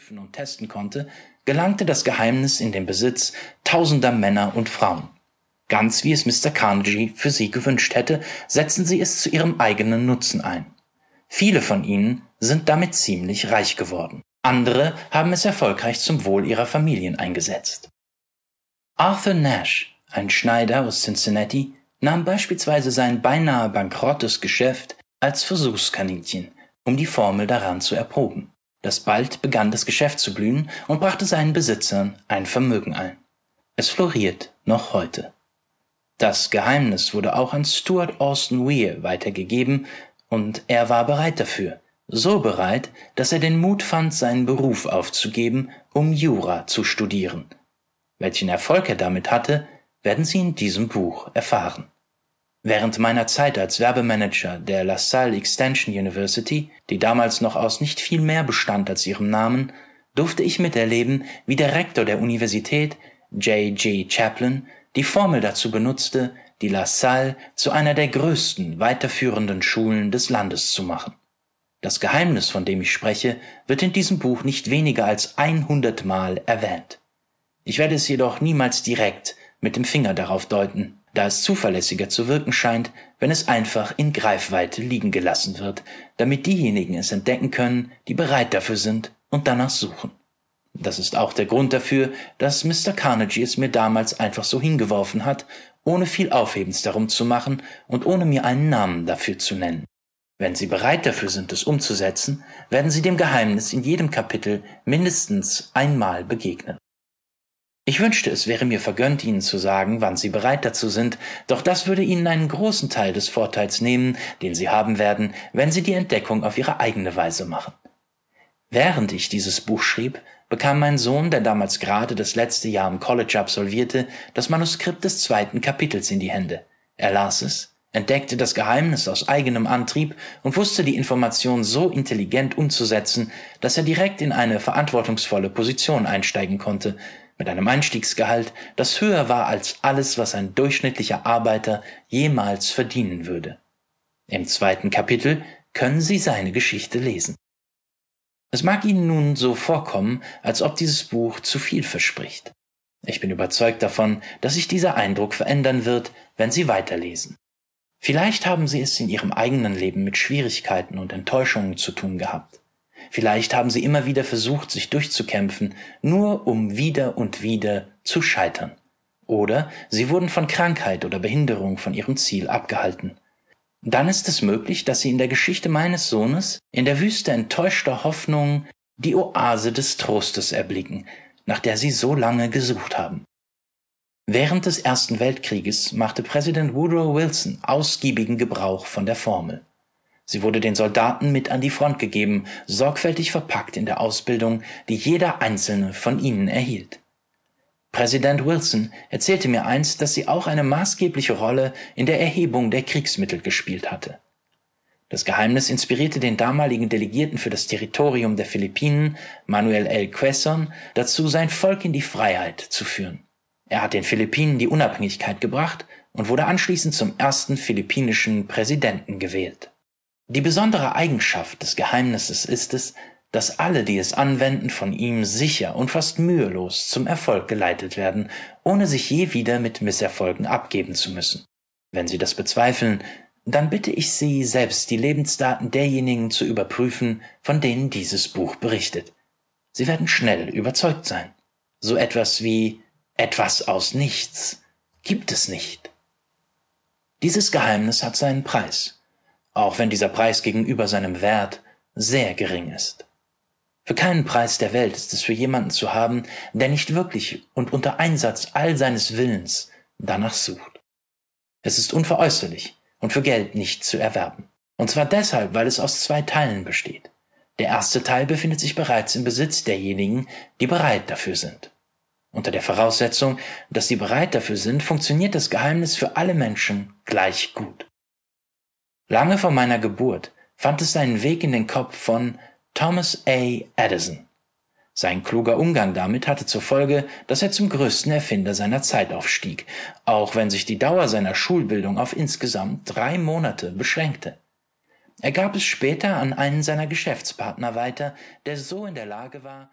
prüfen und testen konnte, gelangte das Geheimnis in den Besitz tausender Männer und Frauen. Ganz wie es Mr. Carnegie für sie gewünscht hätte, setzen sie es zu ihrem eigenen Nutzen ein. Viele von ihnen sind damit ziemlich reich geworden. Andere haben es erfolgreich zum Wohl ihrer Familien eingesetzt. Arthur Nash, ein Schneider aus Cincinnati, nahm beispielsweise sein beinahe bankrottes Geschäft als Versuchskaninchen, um die Formel daran zu erproben. Das bald begann das Geschäft zu blühen und brachte seinen Besitzern ein Vermögen ein. Es floriert noch heute. Das Geheimnis wurde auch an Stuart Austin Weir weitergegeben, und er war bereit dafür, so bereit, dass er den Mut fand, seinen Beruf aufzugeben, um Jura zu studieren. Welchen Erfolg er damit hatte, werden Sie in diesem Buch erfahren. Während meiner Zeit als Werbemanager der LaSalle Extension University, die damals noch aus nicht viel mehr bestand als ihrem Namen, durfte ich miterleben, wie der Rektor der Universität, J. G. Chaplin, die Formel dazu benutzte, die LaSalle zu einer der größten weiterführenden Schulen des Landes zu machen. Das Geheimnis, von dem ich spreche, wird in diesem Buch nicht weniger als 100 Mal erwähnt. Ich werde es jedoch niemals direkt mit dem Finger darauf deuten, da es zuverlässiger zu wirken scheint, wenn es einfach in Greifweite liegen gelassen wird, damit diejenigen es entdecken können, die bereit dafür sind und danach suchen. Das ist auch der Grund dafür, dass Mr. Carnegie es mir damals einfach so hingeworfen hat, ohne viel Aufhebens darum zu machen und ohne mir einen Namen dafür zu nennen. Wenn Sie bereit dafür sind, es umzusetzen, werden Sie dem Geheimnis in jedem Kapitel mindestens einmal begegnen. Ich wünschte, es wäre mir vergönnt, Ihnen zu sagen, wann Sie bereit dazu sind, doch das würde Ihnen einen großen Teil des Vorteils nehmen, den Sie haben werden, wenn Sie die Entdeckung auf Ihre eigene Weise machen. Während ich dieses Buch schrieb, bekam mein Sohn, der damals gerade das letzte Jahr im College absolvierte, das Manuskript des zweiten Kapitels in die Hände. Er las es, entdeckte das Geheimnis aus eigenem Antrieb und wusste die Information so intelligent umzusetzen, dass er direkt in eine verantwortungsvolle Position einsteigen konnte, mit einem Einstiegsgehalt, das höher war als alles, was ein durchschnittlicher Arbeiter jemals verdienen würde. Im zweiten Kapitel können Sie seine Geschichte lesen. Es mag Ihnen nun so vorkommen, als ob dieses Buch zu viel verspricht. Ich bin überzeugt davon, dass sich dieser Eindruck verändern wird, wenn Sie weiterlesen. Vielleicht haben Sie es in Ihrem eigenen Leben mit Schwierigkeiten und Enttäuschungen zu tun gehabt. Vielleicht haben sie immer wieder versucht, sich durchzukämpfen, nur um wieder und wieder zu scheitern. Oder sie wurden von Krankheit oder Behinderung von ihrem Ziel abgehalten. Dann ist es möglich, dass sie in der Geschichte meines Sohnes, in der Wüste enttäuschter Hoffnung, die Oase des Trostes erblicken, nach der sie so lange gesucht haben. Während des Ersten Weltkrieges machte Präsident Woodrow Wilson ausgiebigen Gebrauch von der Formel. Sie wurde den Soldaten mit an die Front gegeben, sorgfältig verpackt in der Ausbildung, die jeder einzelne von ihnen erhielt. Präsident Wilson erzählte mir einst, dass sie auch eine maßgebliche Rolle in der Erhebung der Kriegsmittel gespielt hatte. Das Geheimnis inspirierte den damaligen Delegierten für das Territorium der Philippinen, Manuel L. Quezon, dazu, sein Volk in die Freiheit zu führen. Er hat den Philippinen die Unabhängigkeit gebracht und wurde anschließend zum ersten philippinischen Präsidenten gewählt. Die besondere Eigenschaft des Geheimnisses ist es, dass alle, die es anwenden, von ihm sicher und fast mühelos zum Erfolg geleitet werden, ohne sich je wieder mit Misserfolgen abgeben zu müssen. Wenn Sie das bezweifeln, dann bitte ich Sie, selbst die Lebensdaten derjenigen zu überprüfen, von denen dieses Buch berichtet. Sie werden schnell überzeugt sein. So etwas wie etwas aus nichts gibt es nicht. Dieses Geheimnis hat seinen Preis auch wenn dieser Preis gegenüber seinem Wert sehr gering ist. Für keinen Preis der Welt ist es für jemanden zu haben, der nicht wirklich und unter Einsatz all seines Willens danach sucht. Es ist unveräußerlich und für Geld nicht zu erwerben. Und zwar deshalb, weil es aus zwei Teilen besteht. Der erste Teil befindet sich bereits im Besitz derjenigen, die bereit dafür sind. Unter der Voraussetzung, dass sie bereit dafür sind, funktioniert das Geheimnis für alle Menschen gleich gut. Lange vor meiner Geburt fand es seinen Weg in den Kopf von Thomas A. Edison. Sein kluger Umgang damit hatte zur Folge, dass er zum größten Erfinder seiner Zeit aufstieg, auch wenn sich die Dauer seiner Schulbildung auf insgesamt drei Monate beschränkte. Er gab es später an einen seiner Geschäftspartner weiter, der so in der Lage war,